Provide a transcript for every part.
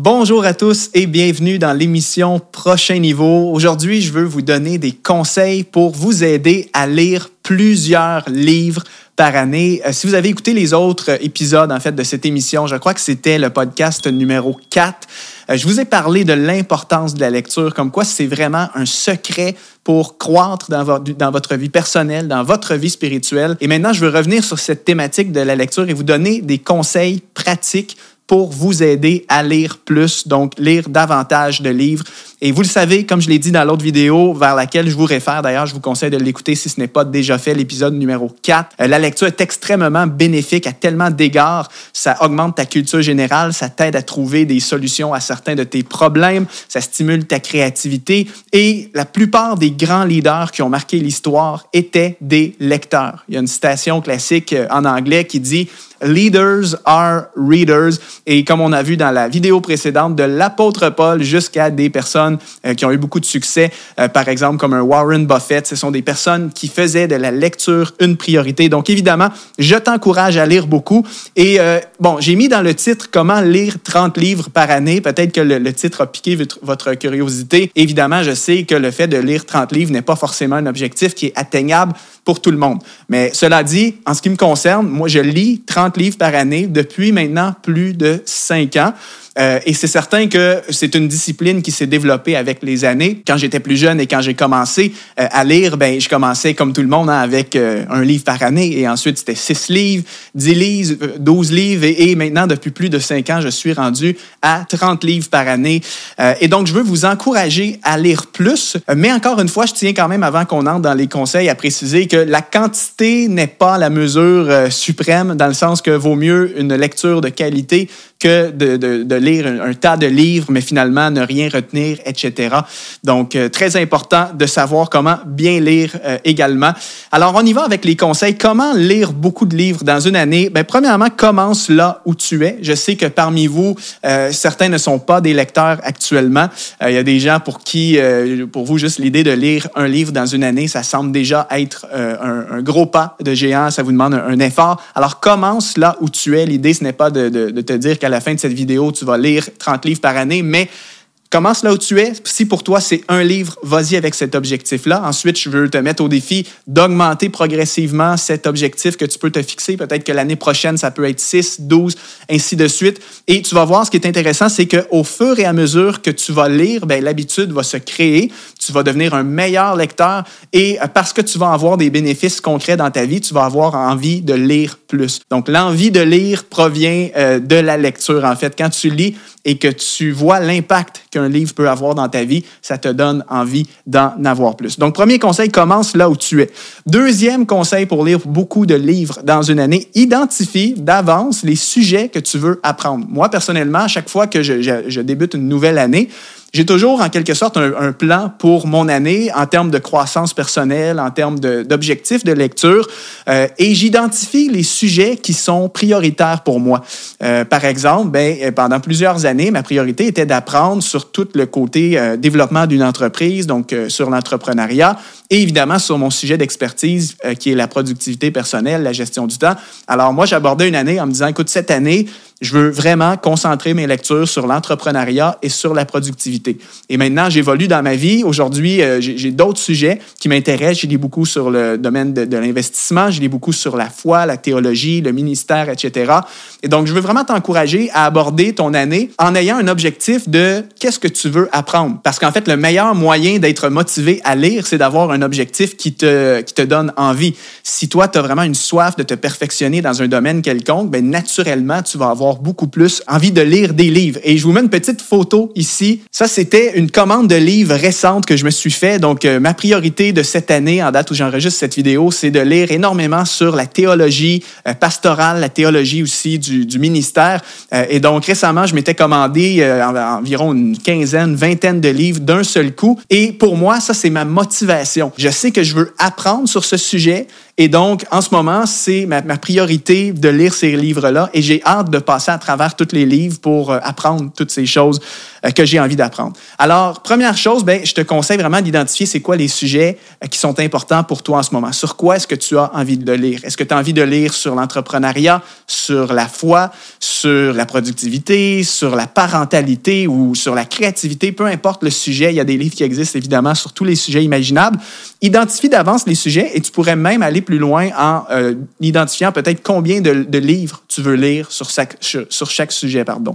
Bonjour à tous et bienvenue dans l'émission Prochain Niveau. Aujourd'hui, je veux vous donner des conseils pour vous aider à lire plusieurs livres par année. Euh, si vous avez écouté les autres épisodes en fait de cette émission, je crois que c'était le podcast numéro 4. Euh, je vous ai parlé de l'importance de la lecture, comme quoi c'est vraiment un secret pour croître dans, dans votre vie personnelle, dans votre vie spirituelle. Et maintenant, je veux revenir sur cette thématique de la lecture et vous donner des conseils pratiques pour vous aider à lire plus, donc lire davantage de livres. Et vous le savez, comme je l'ai dit dans l'autre vidéo vers laquelle je vous réfère, d'ailleurs, je vous conseille de l'écouter si ce n'est pas déjà fait, l'épisode numéro 4. Euh, la lecture est extrêmement bénéfique à tellement d'égards. Ça augmente ta culture générale, ça t'aide à trouver des solutions à certains de tes problèmes, ça stimule ta créativité. Et la plupart des grands leaders qui ont marqué l'histoire étaient des lecteurs. Il y a une citation classique euh, en anglais qui dit Leaders are readers. Et comme on a vu dans la vidéo précédente, de l'apôtre Paul jusqu'à des personnes euh, qui ont eu beaucoup de succès, euh, par exemple comme un Warren Buffett, ce sont des personnes qui faisaient de la lecture une priorité. Donc évidemment, je t'encourage à lire beaucoup. Et euh, bon, j'ai mis dans le titre comment lire 30 livres par année. Peut-être que le, titre a piqué votre curiosité. Évidemment, je sais que le fait de lire 30 livres n'est pas forcément un objectif qui est atteignable pour tout le monde. Mais cela dit, en ce qui me concerne, moi, je lis 30 livres par année depuis maintenant plus de 5 ans. Euh, et c'est certain que c'est une discipline qui s'est développée avec les années. Quand j'étais plus jeune et quand j'ai commencé euh, à lire, ben, je commençais comme tout le monde hein, avec euh, un livre par année. Et ensuite, c'était 6 livres, 10 livres, 12 livres. Et, et, maintenant, depuis plus de 5 ans, je suis rendu à 30 livres par année. et donc, je veux vous encourager à lire plus. Mais encore une fois, je tiens quand même, avant qu'on entre dans les conseils, à préciser que la quantité n'est pas la mesure suprême, dans le sens que vaut mieux une lecture de qualité que de, de, de lire un, tas de livres, mais finalement ne rien retenir, etc. Donc, euh, très important de savoir comment bien lire euh, également. Alors, on y va avec les conseils. Comment lire beaucoup de livres dans une année? Bien, premièrement, commence là où tu es. Je sais que parmi vous, euh, certains ne sont pas des lecteurs actuellement. Euh, il y a des gens pour qui, euh, pour vous, juste l'idée de lire un livre dans une année, ça semble déjà être un, un, gros pas de géant. Ça vous demande un, effort. Alors, commence là où tu es. L'idée, ce n'est pas de, de, de te dire la fin de cette vidéo, tu vas lire 30 livres par année, mais Commence là où tu es? Si pour toi, c'est un livre, vas-y avec cet objectif-là. Ensuite, je veux te mettre au défi d'augmenter progressivement cet objectif que tu peux te fixer. Peut-être que l'année prochaine, ça peut être 6, 12, ainsi de suite. Et tu vas voir, ce qui est intéressant, c'est qu'au fur et à mesure que tu vas lire, ben, l'habitude va se créer. Tu vas devenir un meilleur lecteur. Et parce que tu vas avoir des bénéfices concrets dans ta vie, tu vas avoir envie de lire Donc, l'envie de lire provient euh, de la lecture, en fait. Quand tu lis, et que tu vois l'impact qu'un livre peut avoir dans ta vie, ça te donne envie d'en avoir plus. Donc, premier conseil, commence là où tu es. Deuxième conseil pour lire beaucoup de livres dans une année, identifie d'avance les sujets que tu veux apprendre. Moi, personnellement, à chaque fois que je débute une nouvelle année, j'ai toujours, en quelque sorte, un, plan pour mon année en termes de croissance personnelle, en termes d'objectifs de, lecture, euh, et j'identifie les sujets qui sont prioritaires pour moi. Euh, par exemple, ben, pendant plusieurs années, ma priorité était d'apprendre sur tout le côté euh, développement d'une entreprise, donc euh, sur l'entrepreneuriat, et évidemment sur mon sujet d'expertise euh, qui est la productivité personnelle, la gestion du temps. Alors moi, j'abordais une année en me disant, écoute, cette année, je veux vraiment concentrer mes lectures sur l'entrepreneuriat et sur la productivité. Et maintenant, j'évolue dans ma vie. Aujourd'hui, euh, j'ai d'autres sujets qui m'intéressent. J'ai lis beaucoup sur le domaine de, l'investissement, j'ai lis beaucoup sur la foi, la théologie, le ministère, etc. Et donc, je veux vraiment t'encourager à aborder ton année en ayant un objectif de qu'est-ce que tu veux apprendre. Parce qu'en fait, le meilleur moyen d'être motivé à lire, c'est d'avoir un objectif qui te, qui te donne envie. Si toi, tu as vraiment une soif de te perfectionner dans un domaine quelconque, ben naturellement, tu vas avoir beaucoup plus envie de lire des livres. Et je vous mets une petite photo ici. Ça, c'était une commande de livres récente que je me suis fait. Donc, euh, ma priorité de cette année, en date où j'enregistre cette vidéo, c'est de lire énormément sur la théologie euh, pastorale, la théologie aussi du, ministère. Euh, et donc, récemment, je m'étais commandé environ une quinzaine, vingtaine de livres d'un seul coup. Et pour moi, ça, c'est ma motivation. Je sais que je veux apprendre sur ce sujet. Et donc, en ce moment, c'est ma, ma, priorité de lire ces livres-là et j'ai hâte de passer à travers tous les livres pour euh, apprendre toutes ces choses. Euh, que j'ai envie d'apprendre. Alors, première chose, ben, je te conseille vraiment d'identifier c'est quoi les sujets euh, qui sont importants pour toi en ce moment. Sur quoi est-ce que tu as envie de lire? Est-ce que tu as envie de lire sur l'entrepreneuriat, sur la foi, sur la productivité, sur la parentalité ou sur la créativité? Peu importe le sujet, il y a des livres qui existent évidemment sur tous les sujets imaginables. Identifie d'avance les sujets et tu pourrais même aller plus loin en euh, identifiant peut-être combien de, livres tu veux lire sur chaque, sur chaque sujet. Pardon.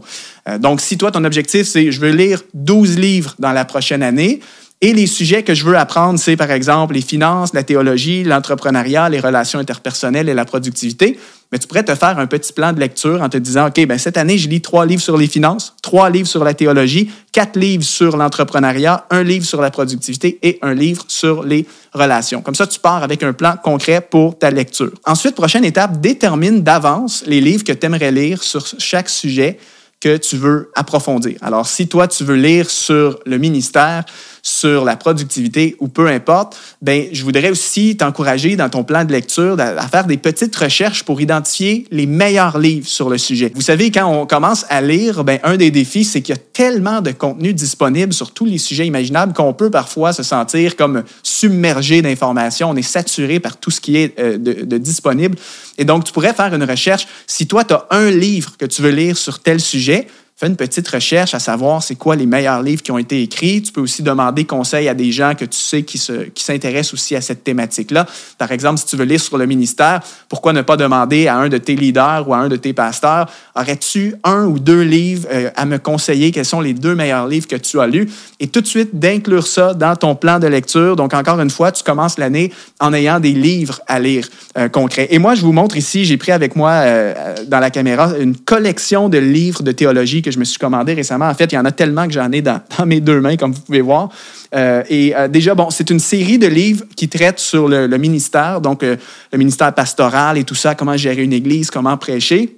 Donc, si toi, ton objectif, c'est je veux lire 12 livres dans la prochaine année, et les sujets que je veux apprendre, c'est par exemple les finances, la théologie, l'entrepreneuriat, les relations interpersonnelles et la productivité. Mais tu pourrais te faire un petit plan de lecture en te disant, OK, ben cette année, je lis trois livres sur les finances, trois livres sur la théologie, quatre livres sur l'entrepreneuriat, un livre sur la productivité et un livre sur les relations. Comme ça, tu pars avec un plan concret pour ta lecture. Ensuite, prochaine étape, détermine d'avance les livres que tu aimerais lire sur chaque sujet que tu veux approfondir. Alors, si toi, tu veux lire sur le ministère, sur la productivité ou peu importe, ben, je voudrais aussi t'encourager dans ton plan de lecture à faire des petites recherches pour identifier les meilleurs livres sur le sujet. Vous savez, quand on commence à lire, ben, un des défis, c'est qu'il y a tellement de contenu disponible sur tous les sujets imaginables qu'on peut parfois se sentir comme submergé d'informations. On est saturé par tout ce qui est euh, de, disponible. Et donc, tu pourrais faire une recherche. Si toi, tu as un livre que tu veux lire sur tel sujet, fais une petite recherche à savoir c'est quoi les meilleurs livres qui ont été écrits. Tu peux aussi demander conseil à des gens que tu sais qui, se, qui s'intéressent aussi à cette thématique-là. Par exemple, si tu veux lire sur le ministère, pourquoi ne pas demander à un de tes leaders ou à un de tes pasteurs, aurais-tu un ou deux livres euh, à me conseiller? Quels sont les deux meilleurs livres que tu as lus? Et tout de suite, d'inclure ça dans ton plan de lecture. Donc, encore une fois, tu commences l'année en ayant des livres à lire euh, concrets. Et moi, je vous montre ici, j'ai pris avec moi euh, dans la caméra une collection de livres de théologie que je me suis commandé récemment. En fait, il y en a tellement que j'en ai dans, mes deux mains, comme vous pouvez voir. Euh, et euh, déjà, bon, c'est une série de livres qui traitent sur le, ministère, donc euh, le ministère pastoral et tout ça, comment gérer une église, comment prêcher.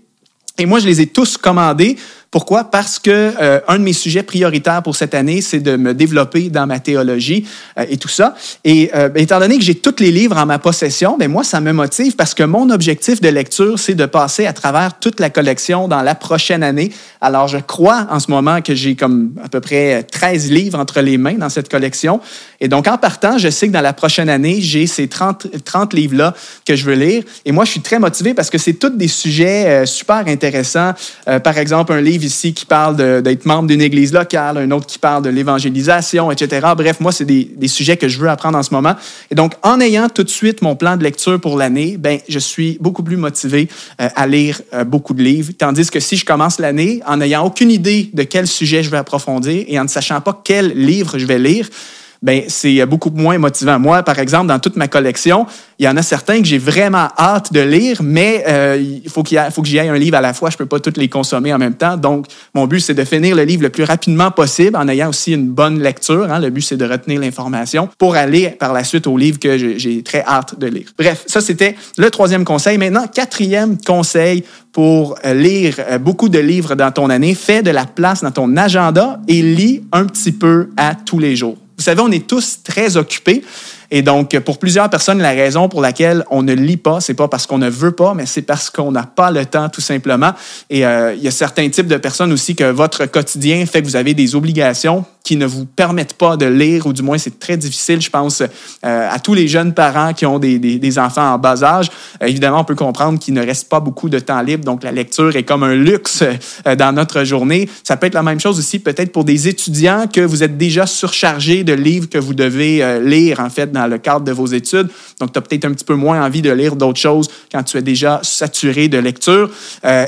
Et moi, je les ai tous commandés pourquoi? Parce que euh, un de mes sujets prioritaires pour cette année, c'est de me développer dans ma théologie euh, et tout ça. Et euh, ben, étant donné que j'ai tous les livres en ma possession, ben, moi, ça me motive parce que mon objectif de lecture, c'est de passer à travers toute la collection dans la prochaine année. Alors, je crois en ce moment que j'ai comme à peu près 13 livres entre les mains dans cette collection. Et donc, en partant, je sais que dans la prochaine année, j'ai ces 30, 30 livres-là que je veux lire. Et moi, je suis très motivé parce que c'est tous des sujets super intéressants. par exemple, un livre ici qui parle d'être membre d'une église locale, un autre qui parle de l'évangélisation, etc. Bref, moi, c'est des, sujets que je veux apprendre en ce moment. Et donc, en ayant tout de suite mon plan de lecture pour l'année, ben, je suis beaucoup plus motivé euh, à lire euh, beaucoup de livres. Tandis que si je commence l'année en n'ayant aucune idée de quel sujet je vais approfondir et en ne sachant pas quel livre je vais lire, ben c'est beaucoup moins motivant. Moi, par exemple, dans toute ma collection, il y en a certains que j'ai vraiment hâte de lire, mais euh, il faut qu'il faut que j'y aille un livre à la fois. Je peux pas tous les consommer en même temps. Donc, mon but, c'est de finir le livre le plus rapidement possible en ayant aussi une bonne lecture. Hein. Le but, c'est de retenir l'information pour aller par la suite au livre que j'ai très hâte de lire. Bref, ça, c'était le troisième conseil. Maintenant, quatrième conseil pour euh, lire euh, beaucoup de livres dans ton année, fais de la place dans ton agenda et lis un petit peu à tous les jours. Vous savez, on est tous très occupés. Et donc, pour plusieurs personnes, la raison pour laquelle on ne lit pas, c'est pas parce qu'on ne veut pas, mais c'est parce qu'on n'a pas le temps, tout simplement. Et euh, il y a certains types de personnes aussi que votre quotidien fait que vous avez des obligations qui ne vous permettent pas de lire, ou du moins c'est très difficile, je pense, euh, à tous les jeunes parents qui ont des, des, enfants en bas âge. Euh, évidemment, on peut comprendre qu'il ne reste pas beaucoup de temps libre, donc la lecture est comme un luxe dans notre journée. Ça peut être la même chose aussi peut-être pour des étudiants que vous êtes déjà surchargés de livres que vous devez lire, en fait, dans le cadre de vos études. Donc, tu as peut-être un petit peu moins envie de lire d'autres choses quand tu es déjà saturé de lecture.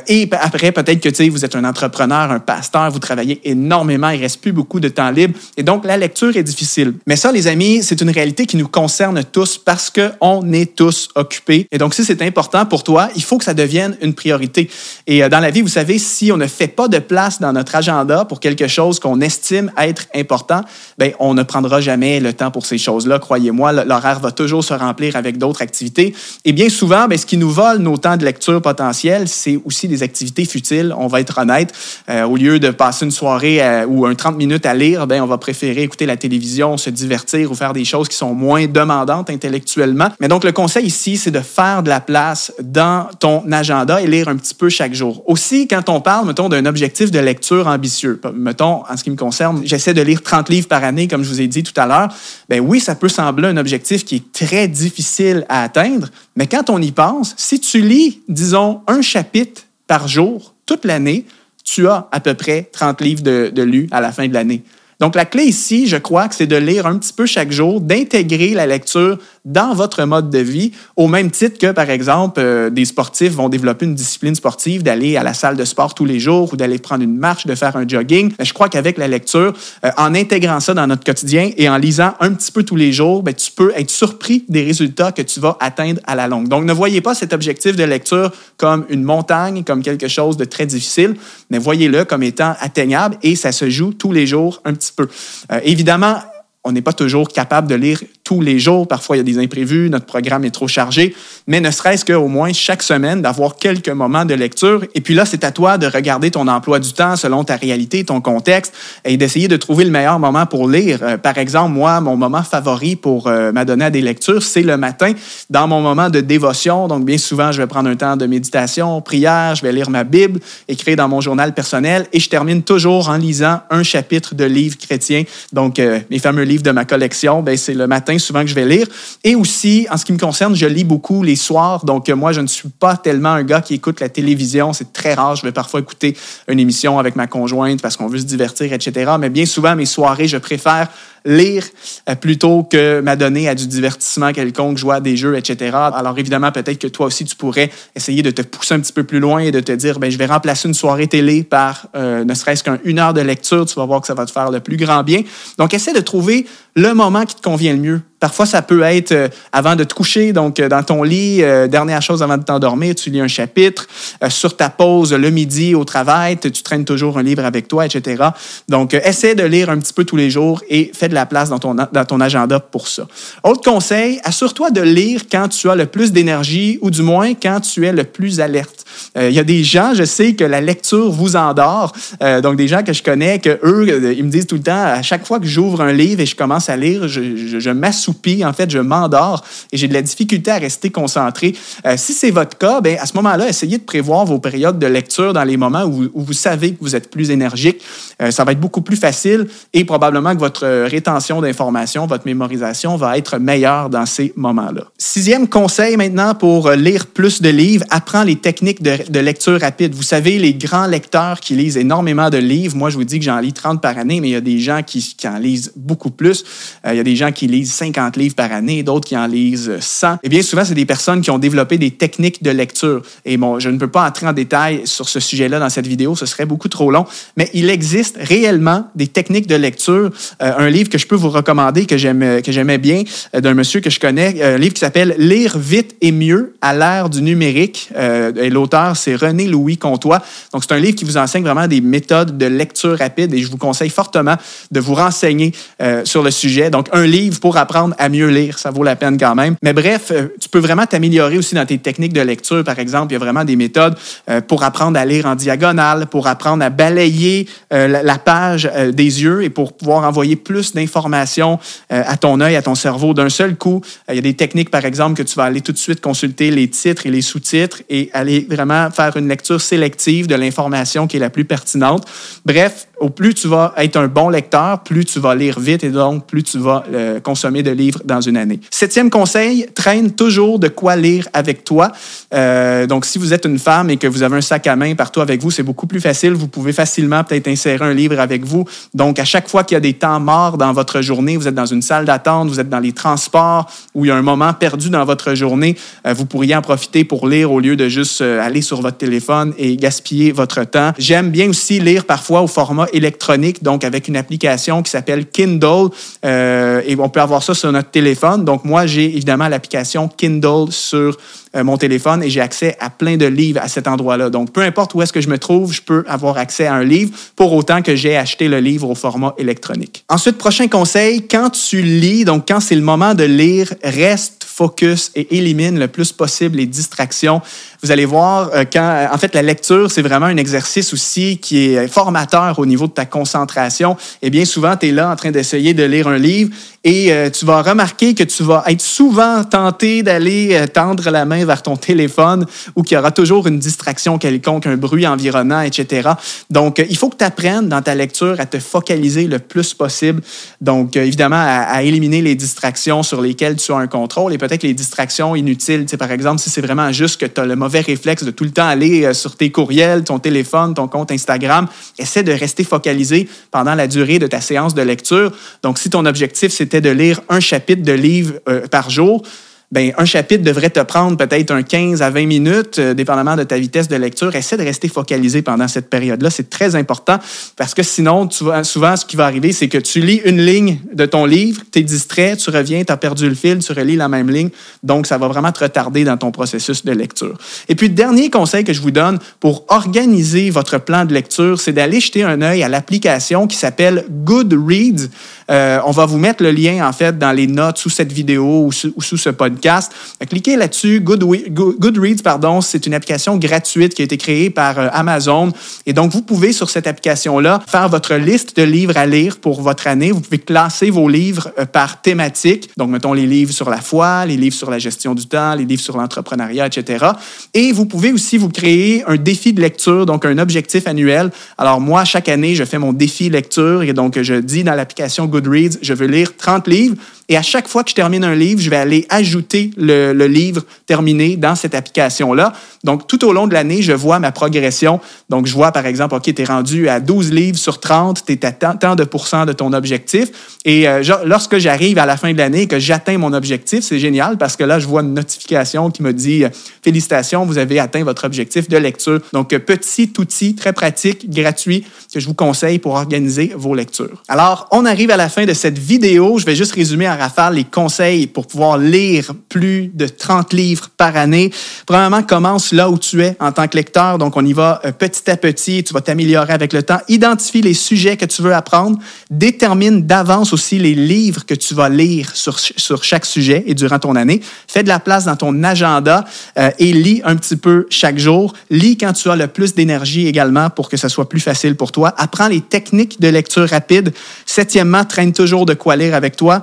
et après, peut-être que, vous êtes un entrepreneur, un pasteur, vous travaillez énormément, il reste plus beaucoup de temps libre. Et donc, la lecture est difficile. Mais ça, les amis, c'est une réalité qui nous concerne tous parce qu'on est tous occupés. Et donc, si c'est important pour toi, il faut que ça devienne une priorité. Et euh, dans la vie, vous savez, si on ne fait pas de place dans notre agenda pour quelque chose qu'on estime être important, ben, on ne prendra jamais le temps pour ces choses-là, croyez-moi. Moi, l'horaire va toujours se remplir avec d'autres activités. Et bien souvent, ben, ce qui nous vole nos temps de lecture potentiels, c'est aussi des activités futiles. On va être honnête. Euh, au lieu de passer une soirée ou un 30 minutes à lire, ben, on va préférer écouter la télévision, se divertir ou faire des choses qui sont moins demandantes intellectuellement. Mais donc, le conseil ici, c'est de faire de la place dans ton agenda et lire un petit peu chaque jour. Aussi, quand on parle, mettons, d'un objectif de lecture ambitieux, mettons, en ce qui me concerne, j'essaie de lire 30 livres par année, comme je vous ai dit tout à l'heure, ben oui, ça peut sembler un objectif qui est très difficile à atteindre, mais quand on y pense, si tu lis, disons, un chapitre par jour, toute l'année, tu as à peu près 30 livres de, de lus à la fin de l'année. Donc, la clé ici, je crois que c'est de lire un petit peu chaque jour, d'intégrer la lecture dans votre mode de vie, au même titre que, par exemple, euh, des sportifs vont développer une discipline sportive, d'aller à la salle de sport tous les jours ou d'aller prendre une marche, de faire un jogging. Je crois qu'avec la lecture, euh, en intégrant ça dans notre quotidien et en lisant un petit peu tous les jours, ben, tu peux être surpris des résultats que tu vas atteindre à la longue. Donc, ne voyez pas cet objectif de lecture comme une montagne, comme quelque chose de très difficile, mais voyez-le comme étant atteignable et ça se joue tous les jours un petit Euh, évidemment, on n'est pas toujours capable de lire tous les jours. Parfois, il y a des imprévus, notre programme est trop chargé, mais ne serait-ce qu'au moins chaque semaine, d'avoir quelques moments de lecture. Et puis là, c'est à toi de regarder ton emploi du temps selon ta réalité, ton contexte, et d'essayer de trouver le meilleur moment pour lire. Euh, par exemple, moi, mon moment favori pour euh, m'adonner à des lectures, c'est le matin, dans mon moment de dévotion. Donc, bien souvent, je vais prendre un temps de méditation, prière, je vais lire ma Bible, écrire dans mon journal personnel, et je termine toujours en lisant un chapitre de livre chrétien. Donc, euh, mes fameux livres de ma collection, ben, c'est le matin souvent que je vais lire. Et aussi, en ce qui me concerne, je lis beaucoup les soirs. Donc, moi, je ne suis pas tellement un gars qui écoute la télévision. C'est très rare. Je vais parfois écouter une émission avec ma conjointe parce qu'on veut se divertir, etc. Mais bien souvent, mes soirées, je préfère lire euh, plutôt que m'adonner à du divertissement quelconque, jouer à des jeux, etc. Alors évidemment, peut-être que toi aussi, tu pourrais essayer de te pousser un petit peu plus loin et de te dire, ben, je vais remplacer une soirée télé par euh, ne serait-ce qu'une heure de lecture. Tu vas voir que ça va te faire le plus grand bien. Donc, essaie de trouver le moment qui te convient le mieux. Parfois, ça peut être euh, avant de te coucher, donc dans ton lit, dernière chose avant de t'endormir, tu lis un chapitre. sur ta pause le midi au travail, tu traînes toujours un livre avec toi, etc. Donc, essaie de lire un petit peu tous les jours et fais de la place dans ton, dans ton agenda pour ça. Autre conseil, assure-toi de lire quand tu as le plus d'énergie ou du moins quand tu es le plus alerte. Euh, il y a des gens, je sais que la lecture vous endort. Euh, donc, des gens que je connais, que eux, euh, ils me disent tout le temps, à chaque fois que j'ouvre un livre et je commence à lire, je, je, m'assoupis, en fait, je m'endors et j'ai de la difficulté à rester concentré. si c'est votre cas, ben, à ce moment-là, essayez de prévoir vos périodes de lecture dans les moments où, où vous savez que vous êtes plus énergique. ça va être beaucoup plus facile et probablement que votre rétention d'informations, votre mémorisation va être meilleure dans ces moments-là. Sixième conseil maintenant pour lire plus de livres, apprends les techniques de de, lecture rapide. Vous savez, les grands lecteurs qui lisent énormément de livres, moi, je vous dis que j'en lis 30 par année, mais il y a des gens qui, en lisent beaucoup plus. Euh, il y a des gens qui lisent 50 livres par année, d'autres qui en lisent 100. Et bien souvent, c'est des personnes qui ont développé des techniques de lecture. Et bon, je ne peux pas entrer en détail sur ce sujet-là dans cette vidéo, ce serait beaucoup trop long, mais il existe réellement des techniques de lecture. Euh, un livre que je peux vous recommander, que j'aimais bien, euh, d'un monsieur que je connais, un livre qui s'appelle Lire vite et mieux à l'ère du numérique. et c'est René Louis Comtois. Donc, c'est un livre qui vous enseigne vraiment des méthodes de lecture rapide et je vous conseille fortement de vous renseigner euh, sur le sujet. Donc, un livre pour apprendre à mieux lire, ça vaut la peine quand même. Mais bref, euh, tu peux vraiment t'améliorer aussi dans tes techniques de lecture. Par exemple, il y a vraiment des méthodes euh, pour apprendre à lire en diagonale, pour apprendre à balayer la, page des yeux et pour pouvoir envoyer plus d'informations à ton œil, à ton cerveau d'un seul coup. il y a des techniques, par exemple, que tu vas aller tout de suite consulter les titres et les sous-titres et aller vraiment faire une lecture sélective de l'information qui est la plus pertinente. Bref, au plus tu vas être un bon lecteur, plus tu vas lire vite et donc plus tu vas euh, consommer de livres dans une année. Septième conseil, traîne toujours de quoi lire avec toi. Euh, donc, si vous êtes une femme et que vous avez un sac à main partout avec vous, c'est beaucoup plus facile. Vous pouvez facilement peut-être insérer un livre avec vous. Donc, à chaque fois qu'il y a des temps morts dans votre journée, vous êtes dans une salle d'attente, vous êtes dans les transports, où il y a un moment perdu dans votre journée, euh, vous pourriez en profiter pour lire au lieu de juste aller sur votre téléphone et gaspiller votre temps. J'aime bien aussi lire parfois au format électronique, donc avec une application qui s'appelle Kindle. Euh, et on peut avoir ça sur notre téléphone. Donc moi, j'ai évidemment l'application Kindle sur euh, mon téléphone et j'ai accès à plein de livres à cet endroit-là. Donc, peu importe où est-ce que je me trouve, je peux avoir accès à un livre pour autant que j'ai acheté le livre au format électronique. Ensuite, prochain conseil, quand tu lis, donc quand c'est le moment de lire, reste focus et élimine le plus possible les distractions. Vous allez voir, euh, quand, euh, en fait, la lecture, c'est vraiment un exercice aussi qui est formateur au niveau de ta concentration. Et bien souvent, tu es là en train d'essayer de lire un livre et euh, tu vas remarquer que tu vas être souvent tenté d'aller tendre la main vers ton téléphone ou qu'il y aura toujours une distraction quelconque, un bruit environnant, etc. Donc, il faut que tu apprennes dans ta lecture à te focaliser le plus possible. Donc, évidemment, à, éliminer les distractions sur lesquelles tu as un contrôle peut-être les distractions inutiles. Tu sais, par exemple, si c'est vraiment juste que tu as le mauvais réflexe de tout le temps aller euh, sur tes courriels, ton téléphone, ton compte Instagram. Essaie de rester focalisé pendant la durée de ta séance de lecture. Donc, si ton objectif, c'était de lire un chapitre de livre euh, par jour, ben, un chapitre devrait te prendre peut-être un 15 à 20 minutes, euh, dépendamment de ta vitesse de lecture. Essaie de rester focalisé pendant cette période-là. C'est très important parce que sinon, souvent, ce qui va arriver, c'est que tu lis une ligne de ton livre, tu es distrait, tu reviens, tu as perdu le fil, tu relis la même ligne. Donc, ça va vraiment te retarder dans ton processus de lecture. Et puis, dernier conseil que je vous donne pour organiser votre plan de lecture, c'est d'aller jeter un œil à l'application qui s'appelle Goodreads. Euh, on va vous mettre le lien, en fait, dans les notes sous cette vidéo ou sous, ce podcast. Cliquez là-dessus. Goodreads, pardon, c'est une application gratuite qui a été créée par euh, Amazon. Et donc, vous pouvez, sur cette application-là, faire votre liste de livres à lire pour votre année. Vous pouvez classer vos livres euh, par thématique. Donc, mettons les livres sur la foi, les livres sur la gestion du temps, les livres sur l'entrepreneuriat, etc. Et vous pouvez aussi vous créer un défi de lecture, donc un objectif annuel. Alors, moi, chaque année, je fais mon défi lecture et donc, je dis dans l'application Goodreads, Goodreads, je veux lire 30 livres. Et à chaque fois que je termine un livre, je vais aller ajouter le, livre terminé dans cette application-là. Donc, tout au long de l'année, je vois ma progression. Donc, je vois, par exemple, OK, tu es rendu à 12 livres sur 30, tu es à tant, de pourcents de ton objectif. Et euh, lorsque j'arrive à la fin de l'année et que j'atteins mon objectif, c'est génial parce que là, je vois une notification qui me dit euh, Félicitations, vous avez atteint votre objectif de lecture. Donc, euh, petit outil très pratique, gratuit, que je vous conseille pour organiser vos lectures. Alors, on arrive à la fin de cette vidéo. Je vais juste résumer rafale les conseils pour pouvoir lire plus de 30 livres par année. Premièrement, commence là où tu es en tant que lecteur. Donc, on y va euh, petit à petit. Tu vas t'améliorer avec le temps. Identifie les sujets que tu veux apprendre. Détermine d'avance aussi les livres que tu vas lire sur, sur chaque sujet et durant ton année. Fais de la place dans ton agenda euh, et lis un petit peu chaque jour. Lis quand tu as le plus d'énergie également pour que ce soit plus facile pour toi. Apprends les techniques de lecture rapide. Septièmement, traîne toujours de quoi lire avec toi.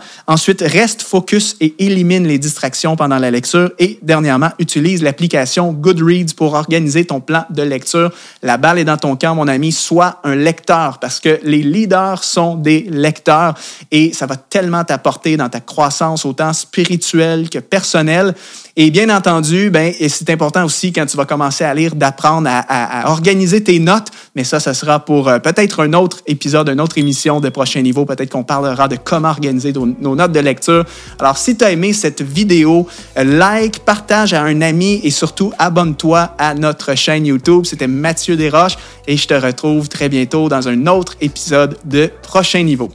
Reste focus et élimine les distractions pendant la lecture. Et dernièrement, utilise l'application Goodreads pour organiser ton plan de lecture. La balle est dans ton camp, mon ami. Sois un lecteur parce que les leaders sont des lecteurs et ça va tellement t'apporter dans ta croissance autant spirituelle que personnelle. Et bien entendu, ben, c'est important aussi quand tu vas commencer à lire d'apprendre à, organiser tes notes, mais ça, ce sera pour euh, peut-être un autre épisode, une autre émission de prochain niveau. Peut-être qu'on parlera de comment organiser nos, notes de lecture. Alors, si tu as aimé cette vidéo, like, partage à un ami et surtout abonne-toi à notre chaîne YouTube. C'était Mathieu Desroches et je te retrouve très bientôt dans un autre épisode de Prochain Niveau.